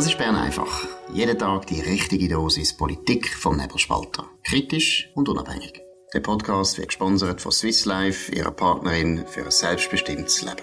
Das ist Bern einfach. Jeden Tag die richtige Dosis Politik vom Nebelspalter. Kritisch und unabhängig. Der Podcast wird gesponsert von Swiss Life, ihrer Partnerin für ein selbstbestimmtes Leben.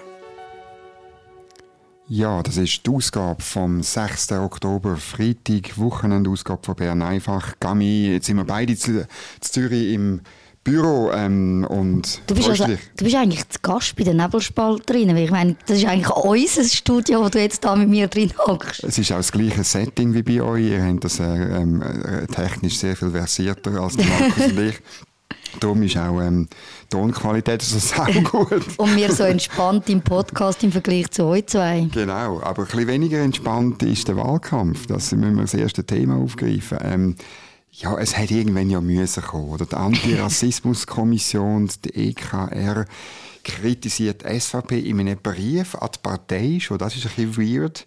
Ja, das ist die Ausgabe vom 6. Oktober, Freitag, Wochenendausgabe von Bern einfach. Gami, jetzt sind wir beide zu, zu Zürich im Büro ähm, und du bist, also, du bist eigentlich zu Gast bei den Nebelspalterinnen, ich meine, das ist eigentlich unser Studio, wo du jetzt da mit mir drin hockst. Es ist auch das gleiche Setting wie bei euch, ihr habt das äh, ähm, äh, technisch sehr viel versierter als Markus und ich. Darum ist auch ähm, die Tonqualität so sehr gut. und wir so entspannt im Podcast im Vergleich zu euch zwei. Genau, aber ein bisschen weniger entspannt ist der Wahlkampf. Das müssen wir das erste Thema aufgreifen. Ähm, ja, es hat irgendwann ja müssen kommen. Oder? Die Antirassismuskommission, die EKR, kritisiert die SVP in einem Brief an die Partei schon. Das ist ein bisschen weird.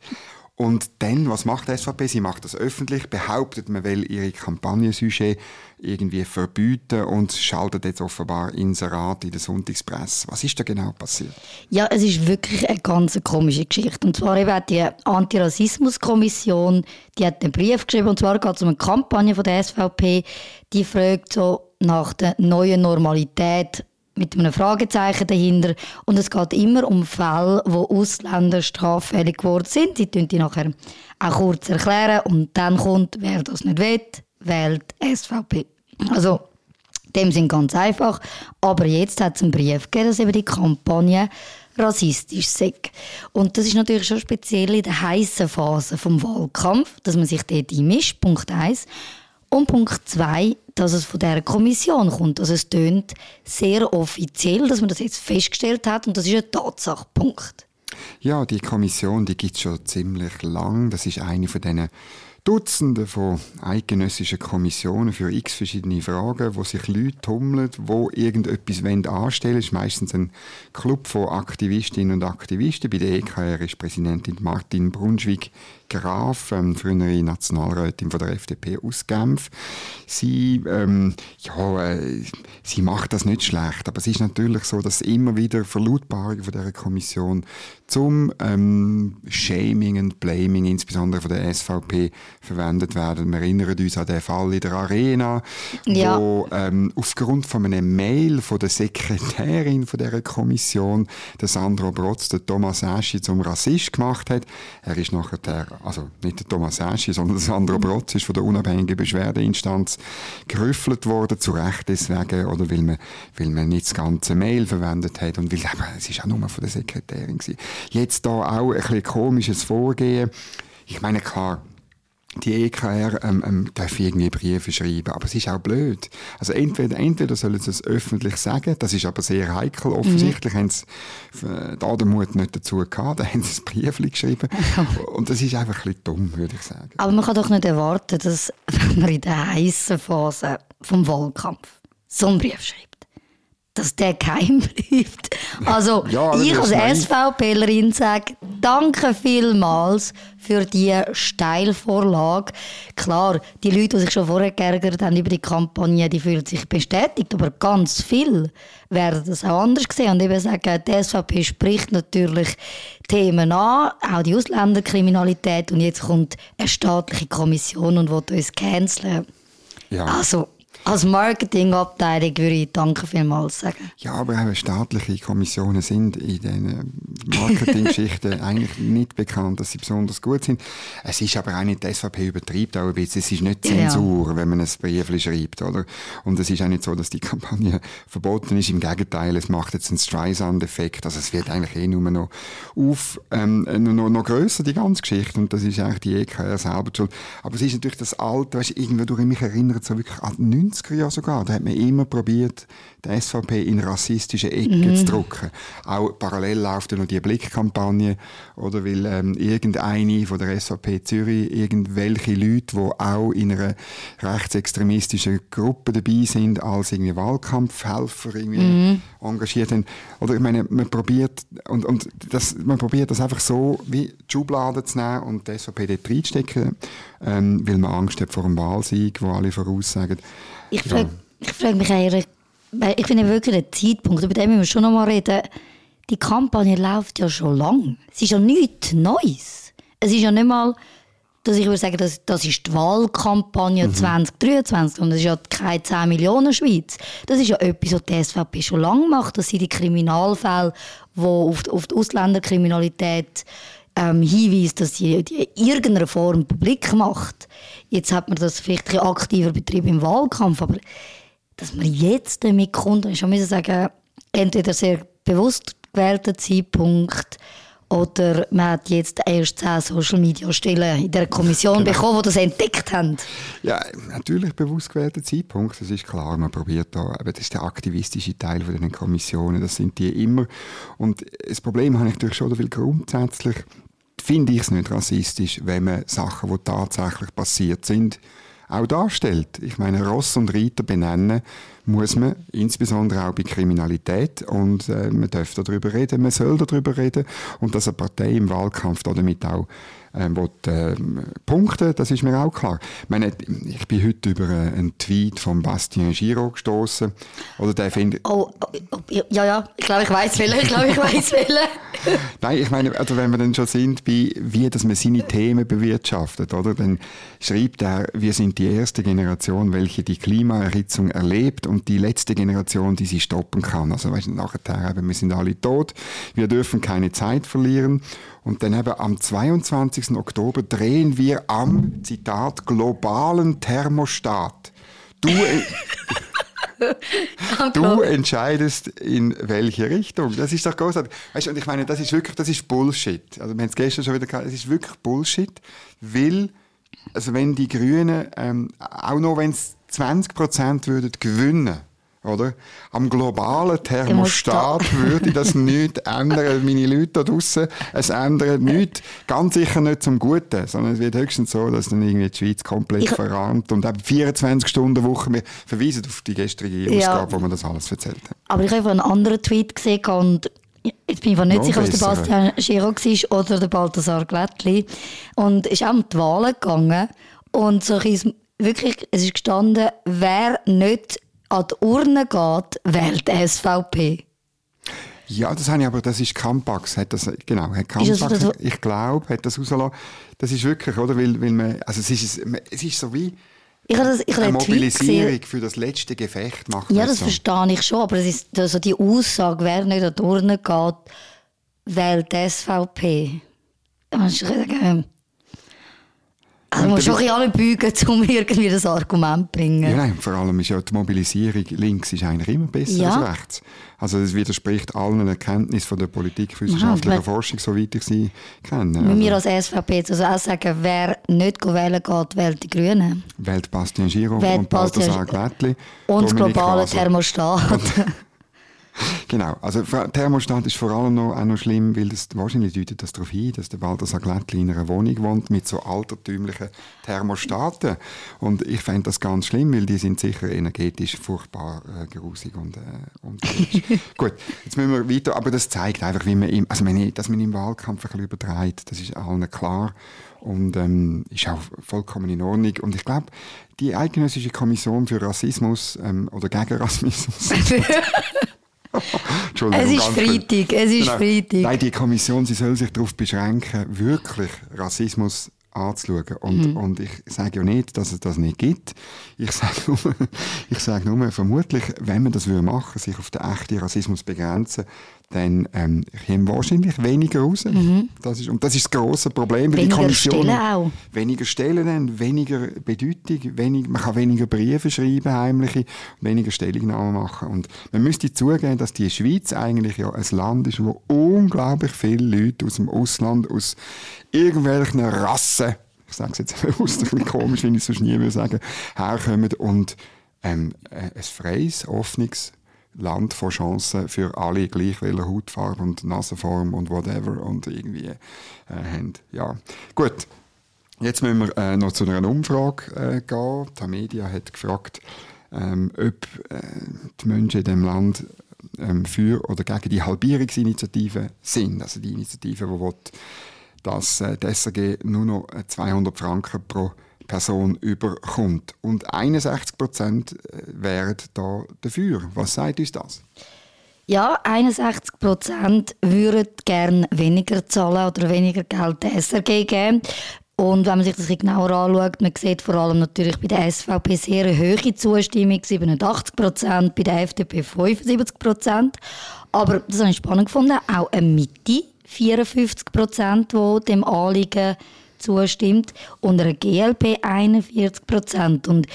Und dann, was macht die SVP? Sie macht das öffentlich, behauptet, man will ihre Kampagnensujet irgendwie verbieten und schaltet jetzt offenbar Inserat in der Sonntagspresse. Was ist da genau passiert? Ja, es ist wirklich eine ganz komische Geschichte. Und zwar eben die Antirassismuskommission, die hat einen Brief geschrieben, und zwar geht es um eine Kampagne von der SVP, die fragt so nach der neuen Normalität mit einem Fragezeichen dahinter. Und es geht immer um Fälle, wo Ausländer straffällig geworden sind. Sie tun die nachher auch kurz erklären und dann kommt, wer das nicht will, wählt SVP. Also, dem sind ganz einfach. Aber jetzt hat es einen Brief gegeben, dass eben die Kampagne rassistisch sei. Und das ist natürlich schon speziell in der heißen Phase vom Wahlkampf, dass man sich dort einmischt, Punkt 1. Und Punkt 2, dass es von dieser Kommission kommt. Also es tönt sehr offiziell, dass man das jetzt festgestellt hat und das ist ein Tatsachepunkt. Ja, die Kommission, die gibt es schon ziemlich lang. Das ist eine von diesen Dutzende von eidgenössischen Kommissionen für x verschiedene Fragen, wo sich Leute tummeln, wo irgendetwas anstellen wollen. Es ist meistens ein Club von Aktivistinnen und Aktivisten. Bei der EKR ist Präsidentin Martin Brunschwig Graf, ähm, frühere Nationalrätin von der FDP aus Genf. Sie, ähm, ja, äh, sie macht das nicht schlecht, aber es ist natürlich so, dass immer wieder Verlautbarungen von dieser Kommission zum ähm, Shaming und Blaming, insbesondere von der SVP, verwendet werden. Wir erinnern uns an den Fall in der Arena, ja. wo ähm, aufgrund von einem Mail von der Sekretärin von dieser Kommission, der Sandro Brotz, der Thomas Aschi zum Rassist gemacht hat. Er ist nachher der also nicht der Thomas Eschi, sondern der Sandro Brotz ist von der unabhängigen Beschwerdeinstanz gerüffelt worden, zu Recht deswegen, oder weil man, weil man nicht das ganze Mail verwendet hat und weil eben, es ist auch nur von der Sekretärin gewesen. Jetzt da auch ein komisches Vorgehen. Ich meine, klar, die EKR ähm, ähm, darf irgendwie Briefe schreiben, aber es ist auch blöd. Also entweder, entweder sollen sie es öffentlich sagen, das ist aber sehr heikel. Offensichtlich mhm. haben sie äh, da den Mut nicht dazu gehabt, da haben sie ein Brief geschrieben. Und das ist einfach ein bisschen dumm, würde ich sagen. Aber man kann doch nicht erwarten, dass wenn man in der heißen Phase vom Wahlkampf so einen Brief schreibt dass der geheim bleibt. Also, ja, ich als SVPlerin sage, danke vielmals für die Steilvorlage. Klar, die Leute, die sich schon vorher geärgert haben über die Kampagne, die fühlen sich bestätigt, aber ganz viel werden das auch anders sehen und eben sagen, die SVP spricht natürlich Themen an, auch die Ausländerkriminalität und jetzt kommt eine staatliche Kommission und will uns canceln. Ja. Also, als Marketingabteilung würde ich Danke vielmals sagen. Ja, aber auch staatliche Kommissionen sind in diesen Marketinggeschichten eigentlich nicht bekannt, dass sie besonders gut sind. Es ist aber auch nicht, die SVP übertreibt auch ein bisschen. Es ist nicht Zensur, ja. wenn man ein Brief schreibt, oder? Und es ist auch nicht so, dass die Kampagne verboten ist. Im Gegenteil, es macht jetzt einen Streisand-Effekt. Also es wird eigentlich eh nur noch auf, ähm, noch, noch grösser, die ganze Geschichte. Und das ist eigentlich die EKR selber schuld. Aber es ist natürlich das Alte, weißt, irgendwie durch mich erinnert, so wirklich an 90er Jahre sogar, da hat man immer probiert, die SVP in rassistische Ecken mhm. zu drücken. Auch parallel läuft ja noch die Blickkampagne, oder weil ähm, irgendeine von der SVP Zürich, irgendwelche Leute, die auch in einer rechtsextremistischen Gruppe dabei sind, als irgendwie Wahlkampfhelfer irgendwie mhm. Engagiert haben. Oder ich meine, man probiert, und, und das, man probiert das einfach so wie die Schublade zu nehmen und die SVP dort reinstecken, ähm, weil man Angst hat vor einem Wahlsieg, wo alle voraussagen, ich frage ja. frag mich eigentlich, ich finde wirklich den Zeitpunkt, über den müssen wir schon noch mal reden. Die Kampagne läuft ja schon lang. Es ist ja nichts Neues. Es ist ja nicht mal dass ich würde sagen, das, das ist die Wahlkampagne mhm. 2023 und das ist ja keine 10 Millionen Schweiz. Das ist ja etwas, was die SVP schon lange macht. Das sind die Kriminalfälle, die auf, auf die Ausländerkriminalität ähm, hinweisen, dass sie die in irgendeiner Form publik macht. Jetzt hat man das vielleicht ein aktiver betrieben im Wahlkampf, aber dass man jetzt damit kommt, ich schon sagen, entweder sehr bewusst gewählter Zeitpunkt oder man hat jetzt erst zehn Social Media Stellen in der Kommission genau. bekommen, die das entdeckt haben. Ja, natürlich bewusst gewählter Zeitpunkt, das ist klar. Man probiert da, aber das ist der aktivistische Teil von den Kommissionen, das sind die immer. Und das Problem habe ich natürlich schon, weil grundsätzlich finde ich es nicht rassistisch, wenn man Sachen, die tatsächlich passiert sind, auch darstellt. Ich meine, Ross und Reiter benennen muss man, insbesondere auch bei Kriminalität. Und äh, man darf darüber reden, man soll darüber reden. Und dass eine Partei im Wahlkampf damit auch ähm, will, äh, punkten, das ist mir auch klar. Ich, meine, ich bin heute über äh, einen Tweet von Bastien Giraud gestoßen. Oder der findet. Oh, oh, oh, ja, ja, ich glaube, ich weiß welchen. Ich glaube, ich weiß welchen. Nein, ich meine, also wenn wir dann schon sind bei, wie dass man seine Themen bewirtschaftet, oder? Dann schreibt er, wir sind die erste Generation, welche die Klimaerhitzung erlebt und die letzte Generation, die sie stoppen kann. Also, weißt du, nachher eben, wir sind alle tot, wir dürfen keine Zeit verlieren. Und dann eben am 22. Oktober drehen wir am, Zitat, globalen Thermostat. Du, du entscheidest in welche Richtung. Das ist doch großartig. Weißt du, und ich meine, das ist wirklich, das ist Bullshit. Also, wir haben es gestern schon wieder gesagt, es ist wirklich Bullshit, weil, also wenn die Grünen, ähm, auch noch wenn es 20 Prozent würden gewinnen, oder? Am globalen Thermostat würde das nichts ändern. Meine Leute da draussen, es ändert nichts. Ganz sicher nicht zum Guten, sondern es wird höchstens so, dass dann irgendwie die Schweiz komplett ich verarmt und eben 24 Stunden Woche. Wir verweisen auf die gestrige Ausgabe, ja. wo wir das alles erzählt haben. Aber ich habe einen anderen Tweet gesehen und Jetzt bin ich nicht sicher, ob es der Bastian Giro war oder der Balthasar Glättli. Und es ist auch um die Wahlen gegangen. Und so wirklich, es ist gestanden, wer nicht an die Urne geht, wählt die SVP. Ja, das habe ich aber, das ist Campax, hat das, genau, hat Campax, das, ich glaube, hat das rausgelassen. Das ist wirklich, oder, weil, weil man, also es ist, es ist so wie, ich habe das, ich eine Mobilisierung für das letzte Gefecht macht. Ja, das so. verstehe ich schon, aber es ist also die Aussage, wer nicht an die Urne geht, wählt die SVP. Also man muss schon alle beugen, um irgendwie das Argument zu bringen. Ja, nein, vor allem ist ja die Mobilisierung links ist eigentlich immer besser ja. als rechts. Also es widerspricht allen Erkenntnissen von der politikwissenschaftlichen ja, Forschung, soweit ich sie kenne. Also, wir als SVP also auch sagen, wer nicht wählen geht, wählt die Grünen. Wählt Bastian Giro wählt und Balthasar Glättli. Und das globale Thermostat. Genau, also Thermostat ist vor allem noch, auch noch schlimm, weil das wahrscheinlich deutet das darauf hin, dass der Balthasar Glättli in einer Wohnung wohnt mit so altertümlichen Thermostaten. Und ich fände das ganz schlimm, weil die sind sicher energetisch furchtbar äh, grusig und, äh, und Gut, jetzt müssen wir weiter, aber das zeigt einfach, wie man im, also meine, dass man im Wahlkampf ein bisschen übertreibt, das ist allen klar und ähm, ist auch vollkommen in Ordnung. Und ich glaube, die Eidgenössische Kommission für Rassismus ähm, oder gegen Rassismus es ist Freitag, es ist genau. Freitag. Nein, die Kommission, sie soll sich darauf beschränken, wirklich Rassismus anzuschauen. Und, mhm. und ich sage ja nicht, dass es das nicht gibt. Ich sage nur, ich sage nur vermutlich, wenn man das machen würde, sich auf den echten Rassismus begrenzen, dann ähm, kämen wahrscheinlich weniger raus. Mhm. Das ist, und das ist das grosse Problem. Weniger die Kommission, Stellen auch. Weniger Stellen, dann, weniger Bedeutung, wenig, man kann weniger Briefe schreiben, heimliche, weniger Stellungnahmen machen. Und man müsste zugeben, dass die Schweiz eigentlich ja ein Land ist, wo unglaublich viele Leute aus dem Ausland, aus irgendwelchen Rassen, ich sage es jetzt bewusst ein bisschen komisch, wenn ich es sonst nie würde sagen, herkommen und ähm, äh, ein freies, offenes Land von Chancen für alle, gleich welcher Hautfarbe und Nasenform und whatever und irgendwie äh, haben. Ja, gut. Jetzt müssen wir äh, noch zu einer Umfrage äh, gehen. Die Media hat gefragt, ähm, ob äh, die Menschen in dem Land ähm, für oder gegen die Halbierungsinitiative sind. Also die Initiative, die will, dass äh, die SRG nur noch 200 Franken pro Person überkommt. Und 61 Prozent äh, wären da dafür. Was sagt uns das? Ja, 61 Prozent würden gerne weniger zahlen oder weniger Geld der SRG geben. Und wenn man sich das genauer anschaut, man sieht vor allem natürlich bei der SVP sehr eine hohe Zustimmung, 87 Prozent, bei der FDP 75 Prozent. Aber das habe ich spannend gefunden, auch eine Mitte, 54 Prozent, die dem Anliegen zustimmt, und eine GLP 41 Prozent. Und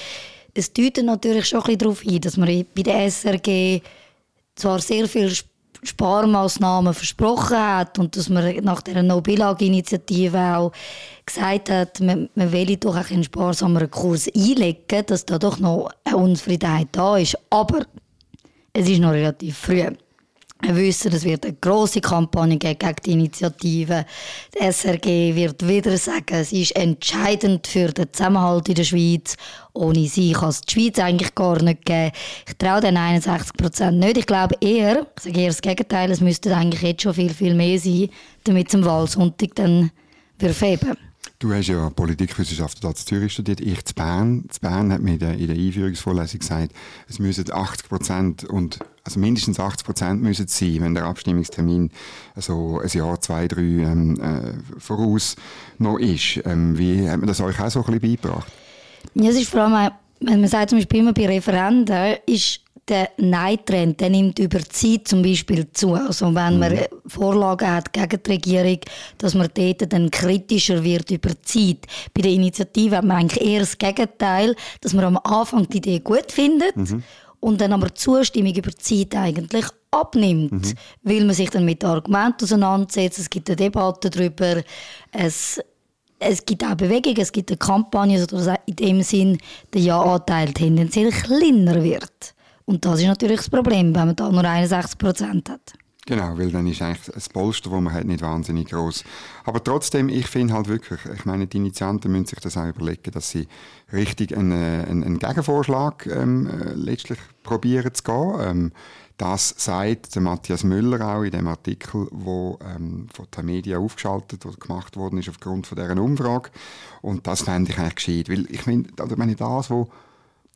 es deutet natürlich schon ein bisschen darauf hin, dass man bei der SRG zwar sehr viel Sparmaßnahmen versprochen hat und dass man nach der No-Billag-Initiative auch gesagt hat, man, man will doch auch einen sparsameren Kurs einlegen, dass da doch noch eine Unzufriedenheit da ist. Aber es ist noch relativ früh. Wir wissen, es wird eine große Kampagne gegen die Initiative. Die SRG wird wieder sagen, sie ist entscheidend für den Zusammenhalt in der Schweiz. Ohne sie kann es die Schweiz eigentlich gar nicht geben. Ich traue den 61 Prozent nicht. Ich glaube eher, ich sage eher das Gegenteil, es müsste eigentlich jetzt schon viel, viel mehr sein, damit es am Wahlsonntag dann feben Du hast ja Politikwissenschaft in Zürich studiert, ich zu Bern. Zu Bern hat mir in der, in der Einführungsvorlesung gesagt, es müssen 80 Prozent und also mindestens 80 Prozent müssen sein, wenn der Abstimmungstermin so ein Jahr, zwei, drei ähm, äh, voraus noch ist. Ähm, wie hat man das euch auch so ein bisschen beigebracht? Ja, es ist vor allem, wenn man sagt zum Beispiel immer bei Referenden, ist der Nein-Trend der nimmt über die Zeit zum Beispiel zu. Also wenn man mhm. Vorlagen hat gegen die Regierung, dass man dort dann kritischer wird über Zeit. Bei der Initiative hat man eigentlich eher das Gegenteil, dass man am Anfang die Idee gut findet mhm. und dann aber die Zustimmung über die Zeit eigentlich abnimmt, mhm. weil man sich dann mit Argumenten auseinandersetzt, es gibt eine Debatte darüber, es es gibt auch Bewegungen, es gibt eine Kampagne, sodass in dem Sinn der Ja-Anteil tendenziell kleiner wird. Und das ist natürlich das Problem, wenn man da nur 61 Prozent hat. Genau, weil dann ist eigentlich das Polster, das man hat, nicht wahnsinnig groß. Aber trotzdem, ich finde halt wirklich, ich meine, die Initianten müssen sich das auch überlegen, dass sie richtig einen, einen, einen Gegenvorschlag ähm, äh, letztlich probieren zu gehen. Ähm, das sagt der Matthias Müller auch in dem Artikel, wo ähm, von den Medien aufgeschaltet oder gemacht worden ist aufgrund von deren Umfrage. Und das fände ich eigentlich gescheit, weil ich finde, also meine das, was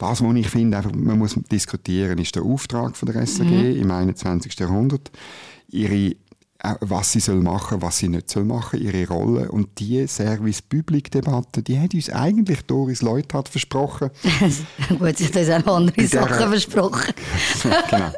das, was ich finde, einfach, man muss diskutieren, ist der Auftrag von der SAG mhm. im 21. Jahrhundert. Ihre was sie soll machen, was sie nicht soll machen, ihre Rolle. Und die Service-Public-Debatte, die hat uns eigentlich Doris Leuthardt versprochen. Gut, sie hat uns auch andere Sachen versprochen. genau.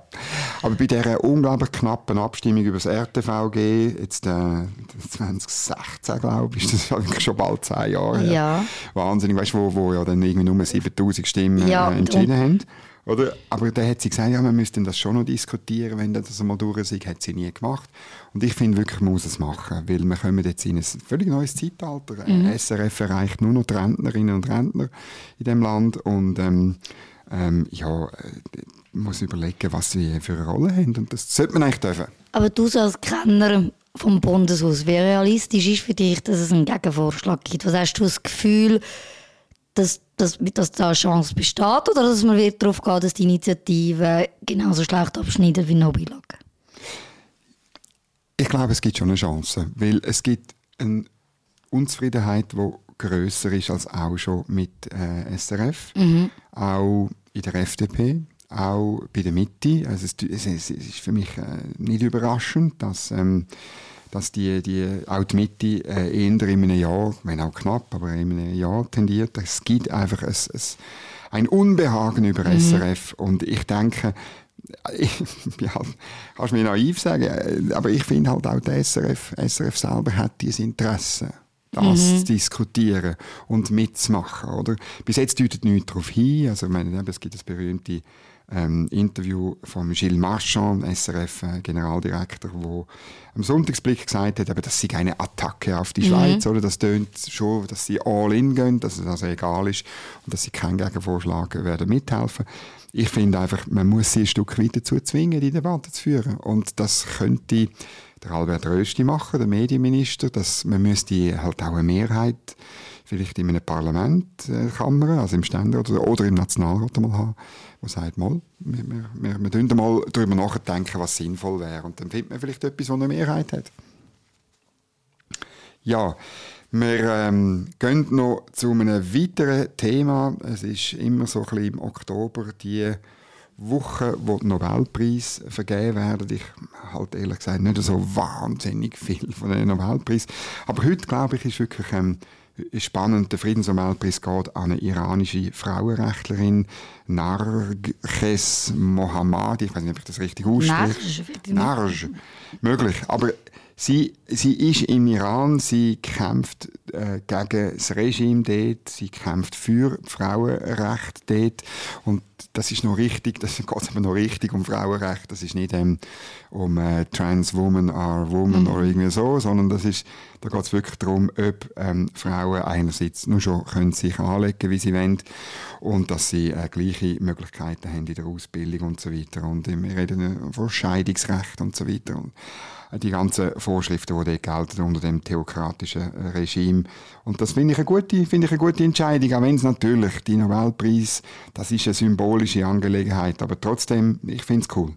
Aber bei dieser unglaublich knappen Abstimmung über das RTVG, jetzt äh, 2016, glaube ich, ist das schon bald zehn Jahre her. Ja. Wahnsinnig, weißt du, wo, wo ja dann irgendwie nur 7000 Stimmen ja, äh, entschieden haben. Oder? Aber da hat sie gesagt, ja, man müsste das schon noch diskutieren, wenn das einmal durch ist. Hat sie nie gemacht. Und ich finde wirklich, man muss es machen, weil wir kommen jetzt in ein völlig neues Zeitalter. Mhm. SRF erreicht nur noch die Rentnerinnen und Rentner in dem Land und ähm, ähm, ja, äh, man muss überlegen, was sie für eine Rolle haben und das sollte man eigentlich dürfen. Aber du als Kenner vom Bundeshaus, wie realistisch ist für dich, dass es einen Gegenvorschlag gibt? Was hast du das Gefühl, dass, dass, dass da eine Chance besteht oder dass man wird darauf geht, dass die Initiative genauso schlecht abschneidet wie Nobilag? Ich glaube, es gibt schon eine Chance, weil es gibt eine Unzufriedenheit, die grösser ist als auch schon mit äh, SRF, mhm. auch in der FDP, auch bei der Mitte. Also es, es, es ist für mich äh, nicht überraschend, dass ähm, dass die, die, auch die Mitte äh, eher in einem Jahr, wenn auch knapp, aber in einem Jahr tendiert. Es gibt einfach ein, ein, ein Unbehagen über mhm. SRF und ich denke, ich, ja, kannst du mir naiv sagen, äh, aber ich finde halt auch, der SRF, SRF selber hat dieses Interesse das mhm. zu diskutieren und mitzumachen. Oder? Bis jetzt deutet nichts darauf hin. Also, ich meine, es gibt das berühmte ähm, Interview von Gilles Marchand, SRF-Generaldirektor, wo am Sonntagsblick gesagt hat, aber das sei eine Attacke auf die mhm. Schweiz, oder? Das tönt schon, dass sie all in gehen, dass es also egal ist und dass sie keinen Gegenvorschlag werden mithelfen. Ich finde einfach, man muss sie ein Stück weit dazu zwingen, die Debatte zu führen. Und das könnte der Albert Rösti machen, der Medienminister, dass man müsste halt auch eine Mehrheit vielleicht in einem Parlament, äh, Kammer, also im Ständerat oder, oder im Nationalrat mal haben, der sagt, mal, wir, wir, mal darüber nachdenken, was sinnvoll wäre. Und dann findet man vielleicht etwas, das eine Mehrheit hat. Ja, wir ähm, gehen noch zu einem weiteren Thema. Es ist immer so ein bisschen im Oktober die Woche, wo die Nobelpreise vergeben werden. Ich halte ehrlich gesagt nicht so wahnsinnig viel von den Nobelpreisen. Aber heute, glaube ich, ist wirklich ähm, spannend, der Friedensnobelpreis geht an eine iranische Frauenrechtlerin, Narges Mohammadi, ich weiß nicht, ob ich das richtig ausspreche. Narj, möglich. Aber Sie, sie ist im Iran, sie kämpft äh, gegen das Regime dort, sie kämpft für Frauenrecht dort. Und das ist noch richtig, das geht aber noch richtig um Frauenrecht, das ist nicht ähm, um äh, Trans Woman are Woman mhm. oder irgendwie so, sondern das ist, da geht es wirklich darum, ob ähm, Frauen einerseits nur schon können sich anlegen, wie sie wollen und dass sie äh, gleiche Möglichkeiten haben in der Ausbildung und so weiter. Und wir reden von Scheidungsrecht und so weiter. Und die ganzen Vorschriften, die dort gelten unter dem theokratischen Regime. Und das finde ich eine gute, ich eine gute Entscheidung, auch wenn es natürlich, die Nobelpreis, das ist eine symbolische Angelegenheit, aber trotzdem, ich finde es cool.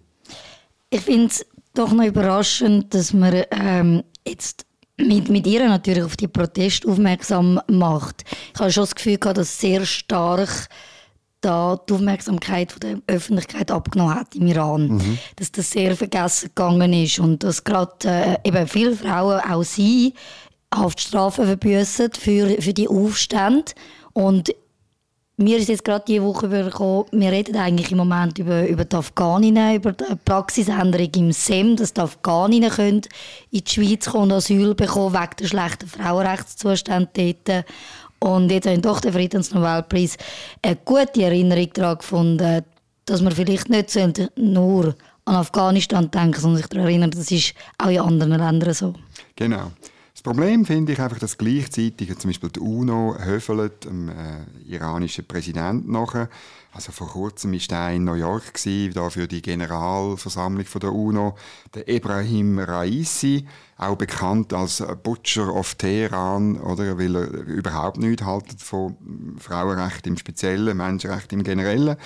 Ich finde es doch noch überraschend, dass man ähm, jetzt mit, mit ihr natürlich auf die Proteste aufmerksam macht. Ich habe schon das Gefühl gehabt, dass sehr stark da die Aufmerksamkeit von der Öffentlichkeit abgenommen hat im Iran. Mhm. Dass das sehr vergessen gegangen ist und dass gerade äh, eben viele Frauen, auch sie, Haftstrafen verbüßen für, für die Aufstände. Und mir ist jetzt gerade diese Woche übergekommen, wir reden eigentlich im Moment über, über die Afghaninnen, über die Praxisänderung im SEM, dass die Afghaninnen können in die Schweiz kommen und Asyl bekommen wegen der schlechten Frauenrechtszustände dort. Und jetzt habe ich doch den Friedensnobelpreis eine gute Erinnerung daran gefunden, dass man vielleicht nicht nur an Afghanistan denken, sondern sich daran erinnern, das ist auch in anderen Ländern so. Genau. Das Problem finde ich einfach, dass gleichzeitig zum Beispiel die UNO höfelt dem äh, iranischen Präsidenten nachher. Also vor kurzem war der in New York da für die Generalversammlung der UNO, der Ibrahim Raisi auch bekannt als Butcher of Teheran, oder, weil er überhaupt nichts haltet von Frauenrecht im Speziellen, Menschenrecht im Generellen.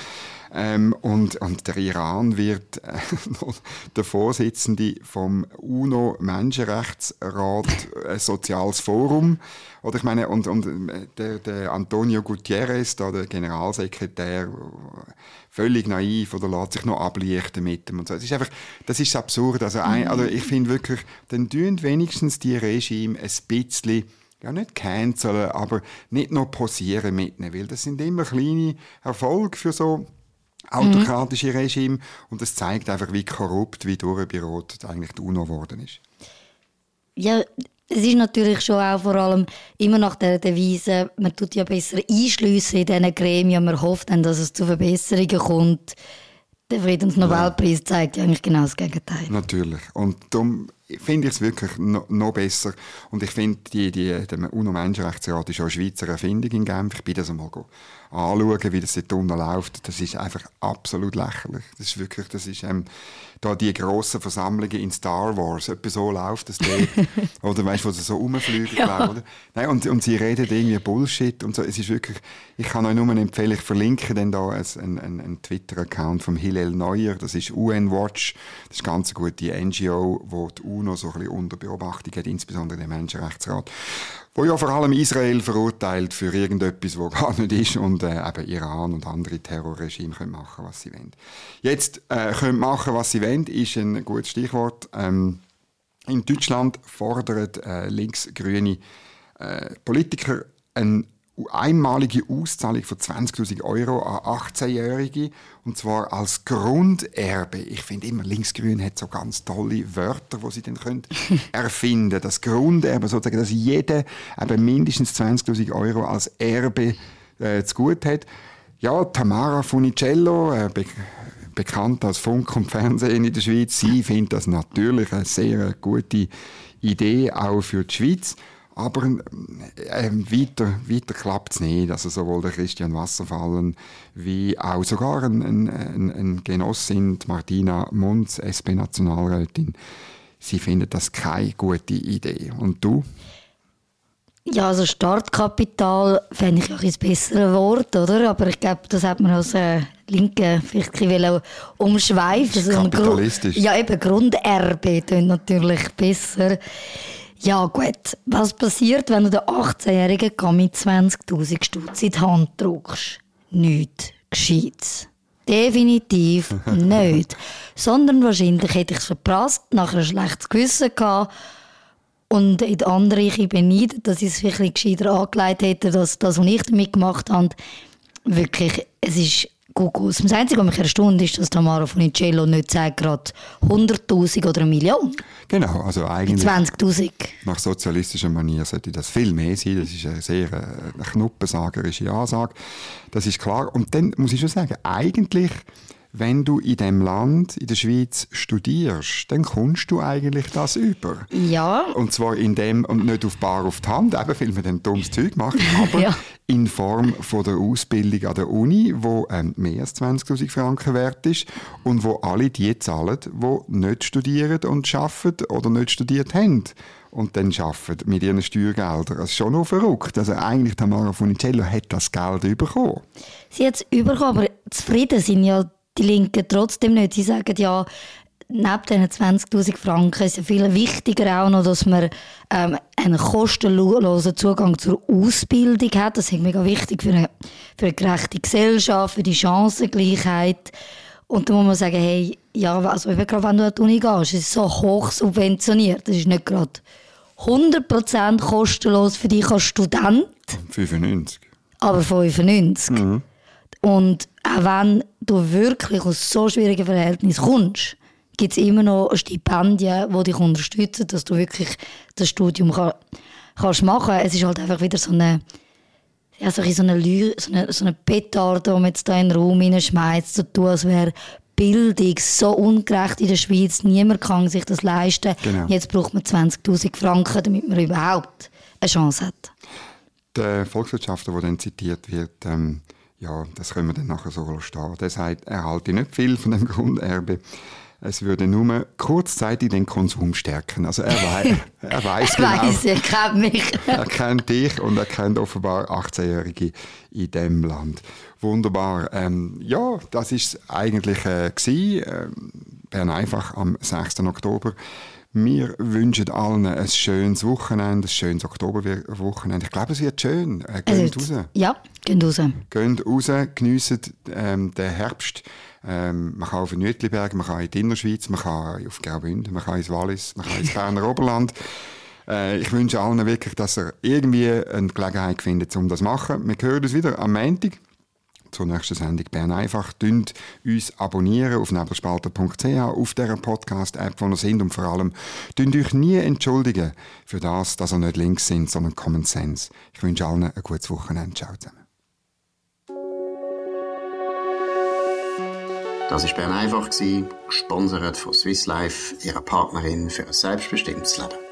Ähm, und, und der Iran wird äh, der Vorsitzende vom UNO-Menschenrechtsrat, ein Soziales Forum. Oder ich meine, und, und äh, der, der Antonio Gutierrez, da der Generalsekretär, völlig naiv oder lässt sich noch ablichten mit dem und so. Das ist einfach, das ist absurd. Also, ein, also ich finde wirklich, dann tun wenigstens die Regime ein bisschen ja nicht canceln, aber nicht noch posieren mit ihnen, weil das sind immer kleine Erfolge für so autokratische mhm. Regime und das zeigt einfach, wie korrupt, wie durchbürot eigentlich die UNO geworden ist. Ja, es ist natürlich schon auch vor allem immer nach der Devise, man tut ja besser einschliessen in diesen Gremien, man hofft dann, dass es zu Verbesserungen kommt. Der Friedensnobelpreis zeigt ja eigentlich genau das Gegenteil. Natürlich. Und darum finde ich es wirklich noch, noch, besser. Und ich finde, die, die, der UNO-Menschenrechtsrat ist auch eine Schweizer Erfindung in Genf. Ich bin das einmal anschauen, wie das dort unten läuft. Das ist einfach absolut lächerlich. Das ist wirklich, das ist, ähm, da die grossen Versammlungen in Star Wars, etwa so läuft das dort. oder weißt du, wo sie so rumfliegen, ja. oder? Nein, und, und sie reden irgendwie Bullshit und so. Es ist wirklich, ich kann euch nur empfehlen, ich verlinke dann da einen, einen, einen Twitter-Account vom Hillel Neuer, das ist UN Watch, das ist ganz eine gute NGO, wo die UNO so ein bisschen unter Beobachtung hat, insbesondere der Menschenrechtsrat wo ja vor allem Israel verurteilt für irgendetwas, wo gar nicht ist und äh, eben Iran und andere Terrorregime können machen, was sie wollen. Jetzt äh, können machen, was sie wollen, ist ein gutes Stichwort. Ähm, in Deutschland fordern äh, linksgrüne äh, Politiker ein einmalige Auszahlung von 20.000 Euro an 18-Jährige und zwar als Grunderbe. Ich finde immer, Linksgrün hat so ganz tolle Wörter, die sie dann können erfinden Das Grunderbe, sozusagen, dass jeder eben mindestens 20.000 Euro als Erbe äh, zu gut hat. Ja, Tamara Funicello, äh, be bekannt als Funk und Fernsehen in der Schweiz, sie findet das natürlich eine sehr gute Idee, auch für die Schweiz. Aber äh, weiter, weiter klappt es nicht. Also sowohl der Christian Wasserfallen wie auch sogar ein, ein, ein, Genossin, Martina Munz, SP-Nationalrätin, sie finden das keine gute Idee. Und du? Ja, also Startkapital fände ich auch ein besseres Wort, oder? Aber ich glaube, das hat man als äh, Linke vielleicht ein bisschen umschweifen. Also kapitalistisch. ja, eben Grunderbe klingt natürlich besser. Ja gut, was passiert, wenn du den 18-jährigen mit 20'000 Stutz in die Hand drückst? Nichts Gescheites. Definitiv nicht. Sondern wahrscheinlich hätte ich es verpasst, nachher ein schlechtes Gewissen gehabt Und in andere ich beneide, dass ich es wirklich gescheiter angelegt hätte, dass das, was ich damit gemacht habe, wirklich, es ist Gugus. Das Einzige, was mich erstaunt, ist, dass Tamara Funicello nicht sagt, gerade 100'000 oder eine Million. Genau, also eigentlich... 20'000. Nach sozialistischer Manier sollte das viel mehr sein. Das ist eine sehr äh, eine knuppensagerische Ansage. Das ist klar. Und dann muss ich schon sagen, eigentlich wenn du in dem Land, in der Schweiz, studierst, dann kommst du eigentlich das über. Ja. Und zwar in dem, und nicht auf Bar auf die Hand, eben, weil man dann dummes Zeug macht, aber Ja. in Form von der Ausbildung an der Uni, wo ähm, mehr als 20'000 Franken wert ist und wo alle die zahlen, die nicht studieren und arbeiten oder nicht studiert haben und dann arbeiten mit ihren Steuergeldern. Das ist schon noch verrückt. Also eigentlich Tamara Funicello hat das Geld bekommen. Sie hat es bekommen, aber zufrieden sind ja die Linken trotzdem nicht. Sie sagen ja, neben diesen 20'000 Franken ist ja viel wichtiger auch noch, dass man ähm, einen kostenlosen Zugang zur Ausbildung hat. Das ist mega wichtig für eine, für eine gerechte Gesellschaft, für die Chancengleichheit. Und da muss man sagen, hey, ja, also eben gerade wenn du an die Uni gehst, ist es so hoch subventioniert. Das ist nicht gerade 100% kostenlos für dich als Student 95. aber 95. Und auch wenn du wirklich aus so schwierigen Verhältnissen kommst, gibt es immer noch Stipendien, die dich unterstützen, dass du wirklich das Studium kann, kannst machen. Es ist halt einfach wieder so eine, ja, so eine, so eine, so eine Petarde, die man jetzt da in den Raum hineinschmeißt, so tun, als wäre Bildung so ungerecht in der Schweiz. Niemand kann sich das leisten. Genau. Jetzt braucht man 20'000 Franken, damit man überhaupt eine Chance hat. Der Volkswirtschaftler, der dann zitiert wird, ähm, ja, das können wir dann nachher so stehen. Der sagt, er halte nicht viel von dem Grunderbe. Es würde nur kurzzeitig den Konsum stärken. Also er, wei er weiß Ich genau, weiss, ihr kennt mich. er kennt dich und er kennt offenbar 18-Jährige in dem Land. Wunderbar. Ähm, ja, das ist eigentlich äh, gsi. Ähm, Bern einfach am 6. Oktober. Wir wünschen allen ein schönes Wochenende, ein schönes Oktoberwochenende. Ich glaube, es wird schön. Äh, geht raus. Ja, gehen raus. Geht raus, geniessen ähm, den Herbst. Ähm, man kann auf den Nütliberg, man kann in die Innerschweiz, man kann auf Graubünden, man kann ins Wallis, man kann ins Berner Oberland. Äh, ich wünsche allen wirklich, dass ihr irgendwie eine Gelegenheit findet, um das zu machen. Wir hören uns wieder am Montag zur nächsten Sendung Bern einfach. Dünnt uns abonnieren auf nebelspalter.ch, auf dieser Podcast-App, wo ihr sind und vor allem dünnt euch nie entschuldigen für das, dass ihr nicht links sind, sondern Common Sense. Ich wünsche allen ein gutes Wochenende. Ciao zusammen. Das war Bern einfach, gesponsert von Swiss Life, ihrer Partnerin für ein selbstbestimmtes Leben.